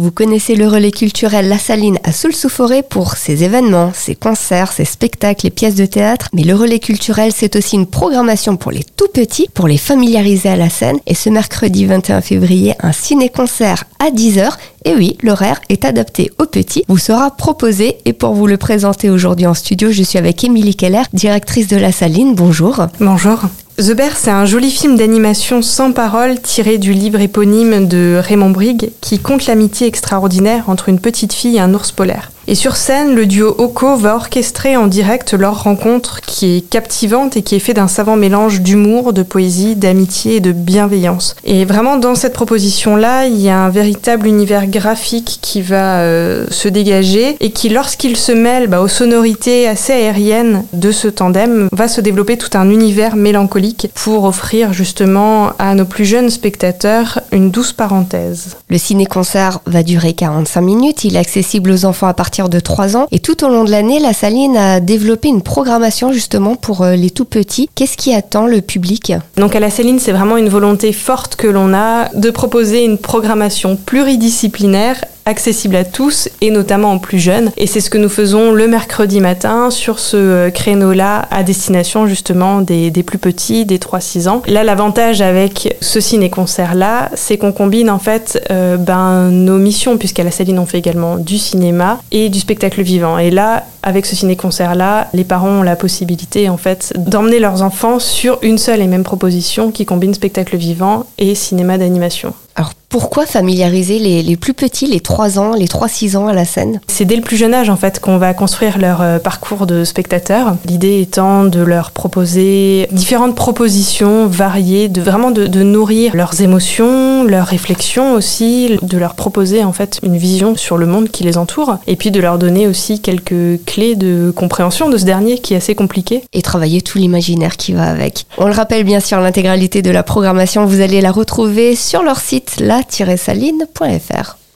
Vous connaissez le relais culturel La Saline à Soul-sous-Forêt pour ses événements, ses concerts, ses spectacles et pièces de théâtre. Mais le relais culturel, c'est aussi une programmation pour les tout petits, pour les familiariser à la scène. Et ce mercredi 21 février, un ciné-concert à 10h. Et oui, l'horaire est adapté aux petits, vous sera proposé. Et pour vous le présenter aujourd'hui en studio, je suis avec Émilie Keller, directrice de La Saline. Bonjour. Bonjour. The Bear, c'est un joli film d'animation sans parole tiré du livre éponyme de Raymond Brigg qui conte l'amitié extraordinaire entre une petite fille et un ours polaire. Et sur scène, le duo Oko va orchestrer en direct leur rencontre qui est captivante et qui est fait d'un savant mélange d'humour, de poésie, d'amitié et de bienveillance. Et vraiment dans cette proposition-là, il y a un véritable univers graphique qui va euh, se dégager et qui, lorsqu'il se mêle bah, aux sonorités assez aériennes de ce tandem, va se développer tout un univers mélancolique pour offrir justement à nos plus jeunes spectateurs une douce parenthèse. Le ciné-concert va durer 45 minutes, il est accessible aux enfants à partir de 3 ans. Et tout au long de l'année, la Saline a développé une programmation justement pour euh, les tout petits. Qu'est-ce qui attend le public? Donc à la Saline, c'est vraiment une volonté forte que l'on a de proposer une programmation pluridisciplinaire accessible à tous et notamment aux plus jeunes. Et c'est ce que nous faisons le mercredi matin sur ce euh, créneau-là à destination justement des, plus petits, des 3-6 ans. Là, l'avantage avec ce ciné-concert-là, c'est qu'on combine en fait euh, ben, nos missions, puisqu'à la Saline on fait également du cinéma et du spectacle vivant. Et là, avec ce ciné-concert-là, les parents ont la possibilité en fait d'emmener leurs enfants sur une seule et même proposition qui combine spectacle vivant et cinéma d'animation. Pourquoi familiariser les, plus petits, les 3 ans, les 3-6 ans à la scène? C'est dès le plus jeune âge en fait qu'on va construire leur euh, parcours de spectateur. L'idée étant de leur proposer différentes propositions variées, de vraiment de, nourrir leurs émotions, leurs réflexions aussi, de leur proposer en fait une vision sur le monde qui les entoure et puis de leur donner aussi quelques clés de compréhension de ce dernier qui est assez compliqué. Et travailler tout l'imaginaire qui va avec. On le rappelle bien sûr, l'intégralité de la programmation, vous allez la retrouver sur leur site la-saline.fr.